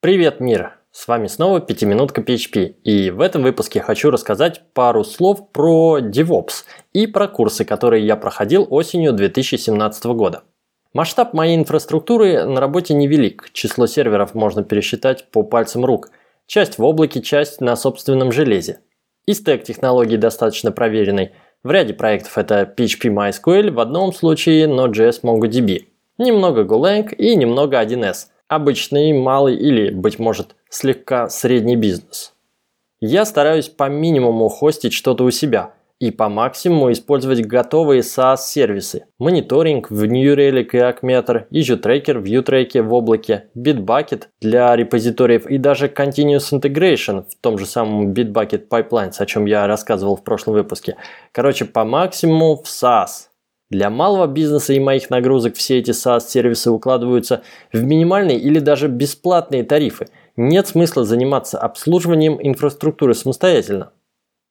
Привет, мир! С вами снова пятиминутка PHP, и в этом выпуске хочу рассказать пару слов про DevOps и про курсы, которые я проходил осенью 2017 года. Масштаб моей инфраструктуры на работе невелик, число серверов можно пересчитать по пальцам рук, часть в облаке, часть на собственном железе. И стек технологий достаточно проверенный, в ряде проектов это PHP MySQL, в одном случае Node.js MongoDB, немного Golang и немного 1С – обычный, малый или, быть может, слегка средний бизнес. Я стараюсь по минимуму хостить что-то у себя и по максимуму использовать готовые SaaS-сервисы. Мониторинг в New Relic и Acmeter, EasyTracker в UTrack в облаке, Bitbucket для репозиториев и даже Continuous Integration в том же самом Bitbucket Pipelines, о чем я рассказывал в прошлом выпуске. Короче, по максимуму в SaaS. Для малого бизнеса и моих нагрузок все эти SaaS-сервисы укладываются в минимальные или даже бесплатные тарифы. Нет смысла заниматься обслуживанием инфраструктуры самостоятельно.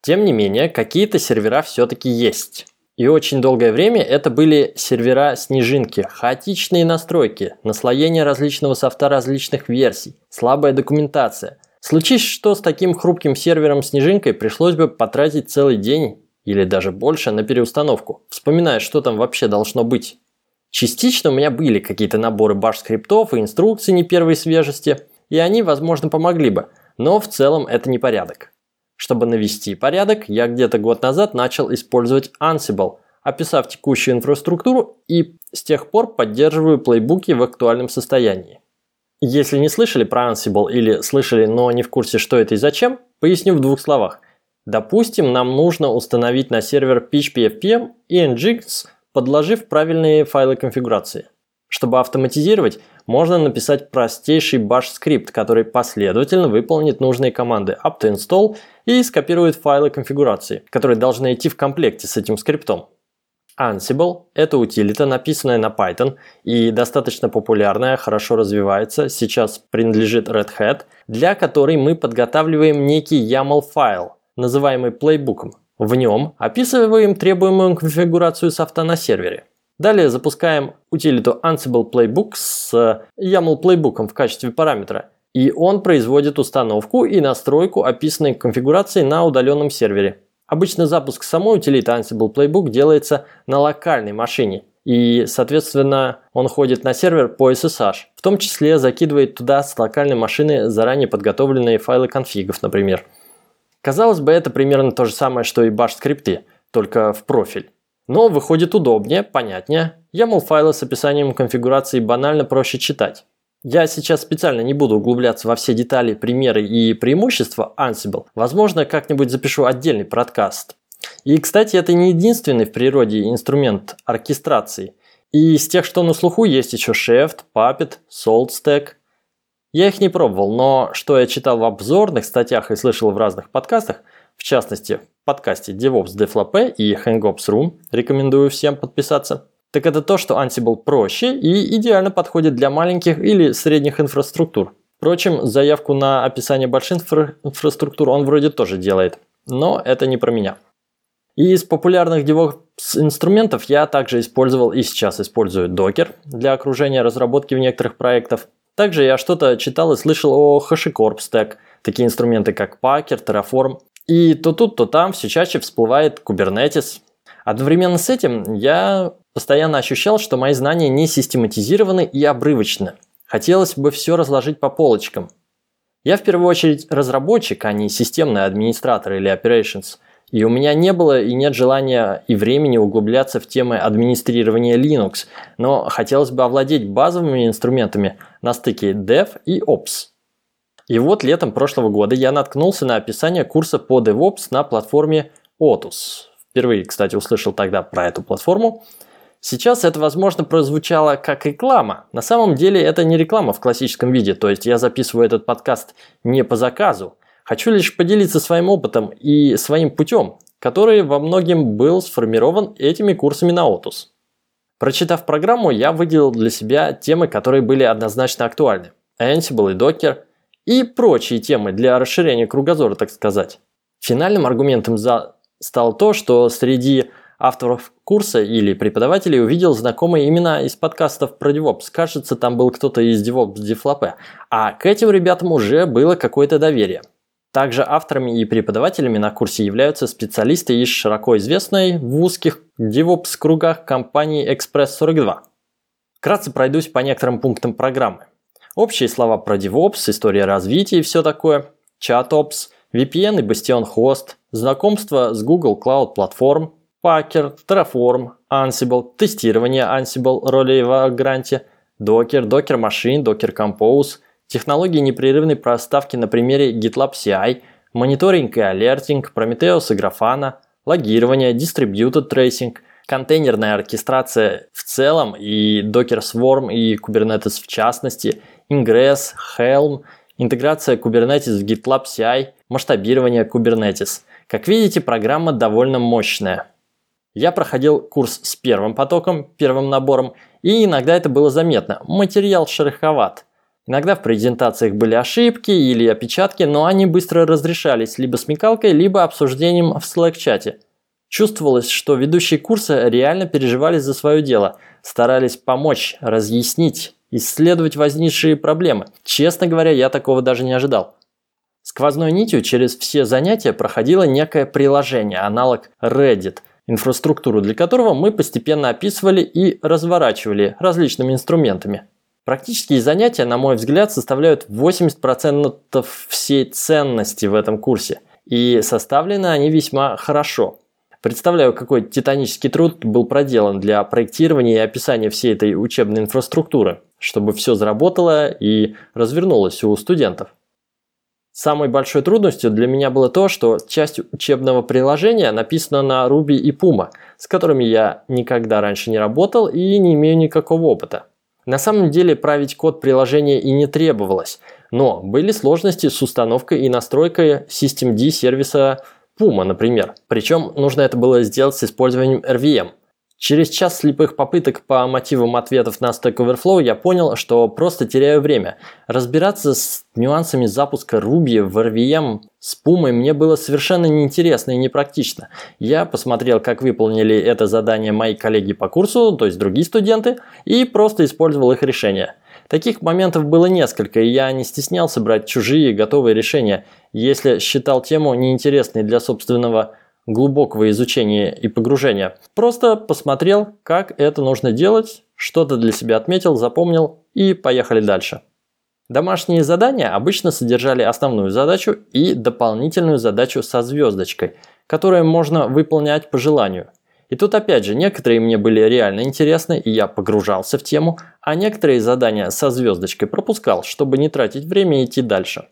Тем не менее, какие-то сервера все-таки есть. И очень долгое время это были сервера-снежинки, хаотичные настройки, наслоение различного софта различных версий, слабая документация. Случись что с таким хрупким сервером-снежинкой, пришлось бы потратить целый день или даже больше на переустановку, вспоминая, что там вообще должно быть. Частично у меня были какие-то наборы баш-скриптов и инструкций не первой свежести, и они, возможно, помогли бы, но в целом это не порядок. Чтобы навести порядок, я где-то год назад начал использовать Ansible, описав текущую инфраструктуру и с тех пор поддерживаю плейбуки в актуальном состоянии. Если не слышали про Ansible или слышали, но не в курсе, что это и зачем, поясню в двух словах. Допустим, нам нужно установить на сервер PHP-FPM и Nginx, подложив правильные файлы конфигурации. Чтобы автоматизировать, можно написать простейший bash скрипт, который последовательно выполнит нужные команды apt-install и скопирует файлы конфигурации, которые должны идти в комплекте с этим скриптом. Ansible – это утилита, написанная на Python и достаточно популярная, хорошо развивается, сейчас принадлежит Red Hat, для которой мы подготавливаем некий YAML файл, называемый плейбуком. В нем описываем требуемую конфигурацию софта на сервере. Далее запускаем утилиту Ansible Playbook с YAML Playbook в качестве параметра, и он производит установку и настройку описанной конфигурации на удаленном сервере. Обычно запуск самой утилиты Ansible Playbook делается на локальной машине, и, соответственно, он ходит на сервер по SSH, в том числе закидывает туда с локальной машины заранее подготовленные файлы конфигов, например. Казалось бы, это примерно то же самое, что и баш-скрипты, только в профиль. Но выходит удобнее, понятнее. YAML файлы с описанием конфигурации банально проще читать. Я сейчас специально не буду углубляться во все детали, примеры и преимущества Ansible. Возможно, как-нибудь запишу отдельный подкаст. И, кстати, это не единственный в природе инструмент оркестрации. И из тех, что на слуху, есть еще Chef, Puppet, SaltStack, я их не пробовал, но что я читал в обзорных статьях и слышал в разных подкастах, в частности, в подкасте DevOps DevLP и HangOps.ru, рекомендую всем подписаться, так это то, что Ansible проще и идеально подходит для маленьких или средних инфраструктур. Впрочем, заявку на описание больших инфра- инфраструктур он вроде тоже делает, но это не про меня. И из популярных DevOps инструментов я также использовал и сейчас использую Docker для окружения разработки в некоторых проектах, также я что-то читал и слышал о HashiCorp Stack, такие инструменты как Packer, Terraform. И то тут, то там все чаще всплывает Kubernetes. Одновременно с этим я постоянно ощущал, что мои знания не систематизированы и обрывочны. Хотелось бы все разложить по полочкам. Я в первую очередь разработчик, а не системный администратор или operations – и у меня не было и нет желания и времени углубляться в темы администрирования Linux, но хотелось бы овладеть базовыми инструментами на стыке Dev и Ops. И вот летом прошлого года я наткнулся на описание курса по DevOps на платформе Otus. Впервые, кстати, услышал тогда про эту платформу. Сейчас это, возможно, прозвучало как реклама. На самом деле это не реклама в классическом виде, то есть я записываю этот подкаст не по заказу, Хочу лишь поделиться своим опытом и своим путем, который во многим был сформирован этими курсами на Otus. Прочитав программу, я выделил для себя темы, которые были однозначно актуальны. Ansible и Docker и прочие темы для расширения кругозора, так сказать. Финальным аргументом за стало то, что среди авторов курса или преподавателей увидел знакомые имена из подкастов про DevOps. Кажется, там был кто-то из DevOps Deflopе. А к этим ребятам уже было какое-то доверие. Также авторами и преподавателями на курсе являются специалисты из широко известной в узких DevOps кругах компании Express42. Вкратце пройдусь по некоторым пунктам программы. Общие слова про DevOps, история развития и все такое, ChatOps, VPN и Bastion Host, знакомство с Google Cloud Platform, Packer, Terraform, Ansible, тестирование Ansible роли в гранте, Docker, Docker Machine, Docker Compose, технологии непрерывной проставки на примере GitLab CI, мониторинг и алертинг, Prometheus и Grafana, логирование, Distributed Tracing, контейнерная оркестрация в целом и Docker Swarm и Kubernetes в частности, Ingress, Helm, интеграция Kubernetes в GitLab CI, масштабирование Kubernetes. Как видите, программа довольно мощная. Я проходил курс с первым потоком, первым набором, и иногда это было заметно. Материал шероховат. Иногда в презентациях были ошибки или опечатки, но они быстро разрешались либо смекалкой, либо обсуждением в Slack-чате. Чувствовалось, что ведущие курса реально переживали за свое дело, старались помочь, разъяснить, исследовать возникшие проблемы. Честно говоря, я такого даже не ожидал. Сквозной нитью через все занятия проходило некое приложение, аналог Reddit, инфраструктуру для которого мы постепенно описывали и разворачивали различными инструментами. Практические занятия, на мой взгляд, составляют 80% всей ценности в этом курсе, и составлены они весьма хорошо. Представляю, какой титанический труд был проделан для проектирования и описания всей этой учебной инфраструктуры, чтобы все заработало и развернулось у студентов. Самой большой трудностью для меня было то, что часть учебного приложения написана на Ruby и Puma, с которыми я никогда раньше не работал и не имею никакого опыта. На самом деле править код приложения и не требовалось, но были сложности с установкой и настройкой Systemd сервиса Puma, например. Причем нужно это было сделать с использованием RVM – Через час слепых попыток по мотивам ответов на Stack Overflow я понял, что просто теряю время. Разбираться с нюансами запуска Ruby в RVM с Puma мне было совершенно неинтересно и непрактично. Я посмотрел, как выполнили это задание мои коллеги по курсу, то есть другие студенты, и просто использовал их решения. Таких моментов было несколько, и я не стеснялся брать чужие готовые решения, если считал тему неинтересной для собственного глубокого изучения и погружения. Просто посмотрел, как это нужно делать, что-то для себя отметил, запомнил и поехали дальше. Домашние задания обычно содержали основную задачу и дополнительную задачу со звездочкой, которую можно выполнять по желанию. И тут опять же, некоторые мне были реально интересны, и я погружался в тему, а некоторые задания со звездочкой пропускал, чтобы не тратить время и идти дальше.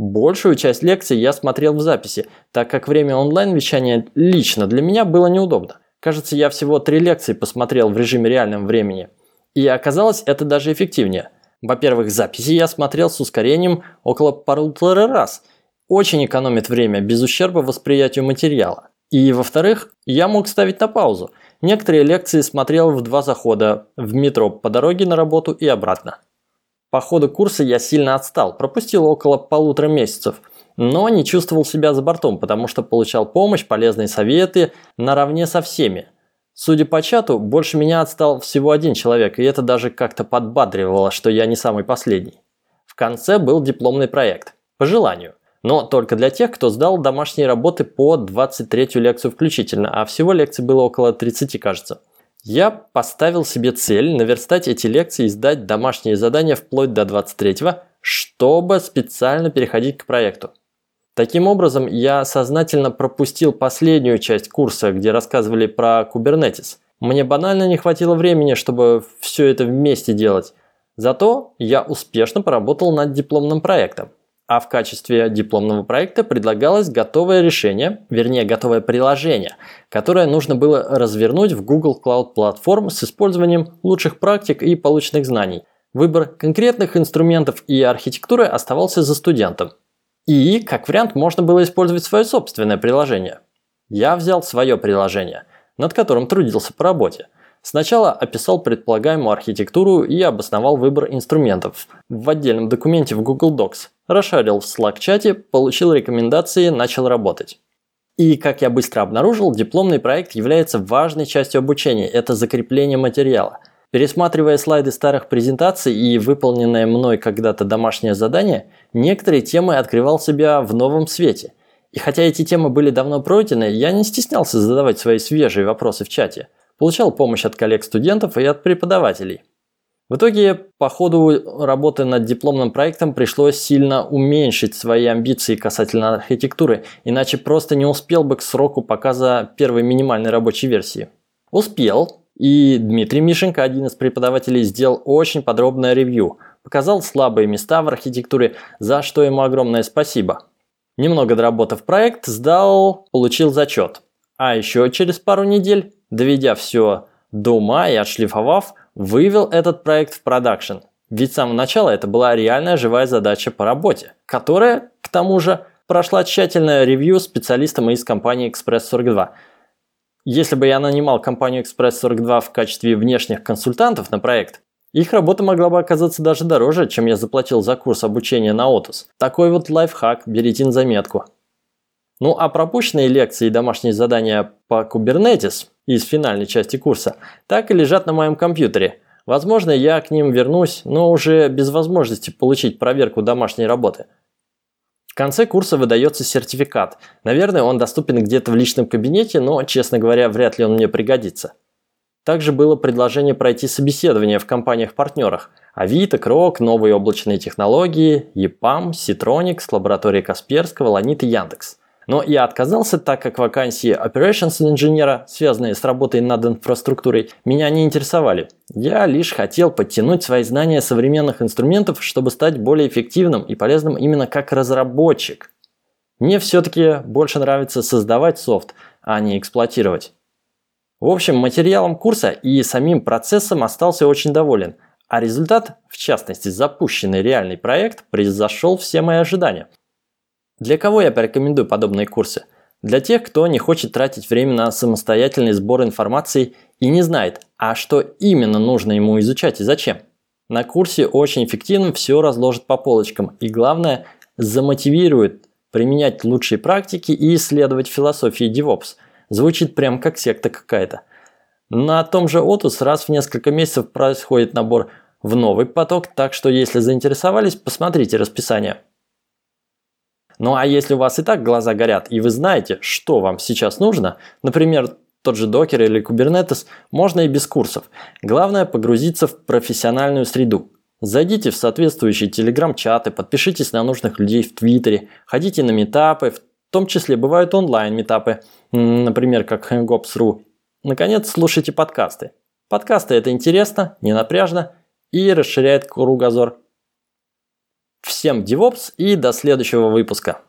Большую часть лекций я смотрел в записи, так как время онлайн-вещания лично для меня было неудобно. Кажется, я всего три лекции посмотрел в режиме реального времени. И оказалось это даже эффективнее. Во-первых, записи я смотрел с ускорением около полутора раз. Очень экономит время, без ущерба восприятию материала. И во-вторых, я мог ставить на паузу. Некоторые лекции смотрел в два захода, в метро по дороге на работу и обратно. По ходу курса я сильно отстал, пропустил около полутора месяцев, но не чувствовал себя за бортом, потому что получал помощь, полезные советы наравне со всеми. Судя по чату, больше меня отстал всего один человек, и это даже как-то подбадривало, что я не самый последний. В конце был дипломный проект. По желанию. Но только для тех, кто сдал домашние работы по 23 лекцию включительно, а всего лекций было около 30, кажется. Я поставил себе цель наверстать эти лекции и сдать домашние задания вплоть до 23-го, чтобы специально переходить к проекту. Таким образом, я сознательно пропустил последнюю часть курса, где рассказывали про Kubernetes. Мне банально не хватило времени, чтобы все это вместе делать. Зато я успешно поработал над дипломным проектом а в качестве дипломного проекта предлагалось готовое решение, вернее готовое приложение, которое нужно было развернуть в Google Cloud Platform с использованием лучших практик и полученных знаний. Выбор конкретных инструментов и архитектуры оставался за студентом. И, как вариант, можно было использовать свое собственное приложение. Я взял свое приложение, над которым трудился по работе – Сначала описал предполагаемую архитектуру и обосновал выбор инструментов в отдельном документе в Google Docs. Расшарил в Slack-чате, получил рекомендации, начал работать. И, как я быстро обнаружил, дипломный проект является важной частью обучения – это закрепление материала. Пересматривая слайды старых презентаций и выполненное мной когда-то домашнее задание, некоторые темы открывал себя в новом свете. И хотя эти темы были давно пройдены, я не стеснялся задавать свои свежие вопросы в чате. Получал помощь от коллег-студентов и от преподавателей. В итоге, по ходу работы над дипломным проектом пришлось сильно уменьшить свои амбиции касательно архитектуры, иначе просто не успел бы к сроку показа первой минимальной рабочей версии. Успел, и Дмитрий Мишенко, один из преподавателей, сделал очень подробное ревью, показал слабые места в архитектуре, за что ему огромное спасибо. Немного доработав проект, сдал, получил зачет. А еще через пару недель, доведя все до ума и отшлифовав, вывел этот проект в продакшн. Ведь с самого начала это была реальная живая задача по работе, которая, к тому же, прошла тщательное ревью специалистом из компании Express 42. Если бы я нанимал компанию Express 42 в качестве внешних консультантов на проект, их работа могла бы оказаться даже дороже, чем я заплатил за курс обучения на Otus. Такой вот лайфхак, берите на заметку. Ну а пропущенные лекции и домашние задания по Kubernetes из финальной части курса так и лежат на моем компьютере. Возможно, я к ним вернусь, но уже без возможности получить проверку домашней работы. В конце курса выдается сертификат. Наверное, он доступен где-то в личном кабинете, но, честно говоря, вряд ли он мне пригодится. Также было предложение пройти собеседование в компаниях-партнерах. Авито, Крок, новые облачные технологии, EPAM, Citronics, лаборатория Касперского, Ланит и Яндекс. Но я отказался, так как вакансии Operations инженера, связанные с работой над инфраструктурой, меня не интересовали. Я лишь хотел подтянуть свои знания современных инструментов, чтобы стать более эффективным и полезным именно как разработчик. Мне все-таки больше нравится создавать софт, а не эксплуатировать. В общем, материалом курса и самим процессом остался очень доволен, а результат, в частности запущенный реальный проект, превзошел все мои ожидания – для кого я порекомендую подобные курсы? Для тех, кто не хочет тратить время на самостоятельный сбор информации и не знает, а что именно нужно ему изучать и зачем. На курсе очень эффективно все разложит по полочкам и главное замотивирует применять лучшие практики и исследовать философии DevOps. Звучит прям как секта какая-то. На том же Otus раз в несколько месяцев происходит набор в новый поток, так что если заинтересовались, посмотрите расписание. Ну а если у вас и так глаза горят, и вы знаете, что вам сейчас нужно, например, тот же Docker или Kubernetes, можно и без курсов. Главное погрузиться в профессиональную среду. Зайдите в соответствующие телеграм-чаты, подпишитесь на нужных людей в Твиттере, ходите на метапы, в том числе бывают онлайн-метапы, например, как Hangops.ru. Наконец, слушайте подкасты. Подкасты это интересно, не напряжно и расширяет кругозор. Всем DevOps и до следующего выпуска.